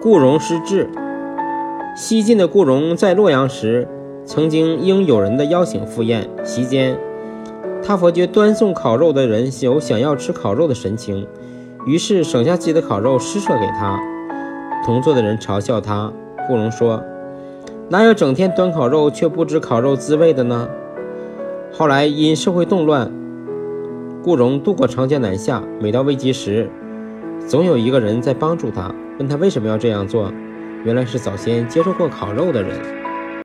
顾荣失志。西晋的顾荣在洛阳时，曾经应友人的邀请赴宴席间，他发觉端送烤肉的人有想要吃烤肉的神情，于是省下自己的烤肉施舍给他。同座的人嘲笑他，顾荣说：“哪有整天端烤肉却不知烤肉滋味的呢？”后来因社会动乱，顾荣渡过长江南下，每到危急时，总有一个人在帮助他，问他为什么要这样做。原来是早先接受过烤肉的人。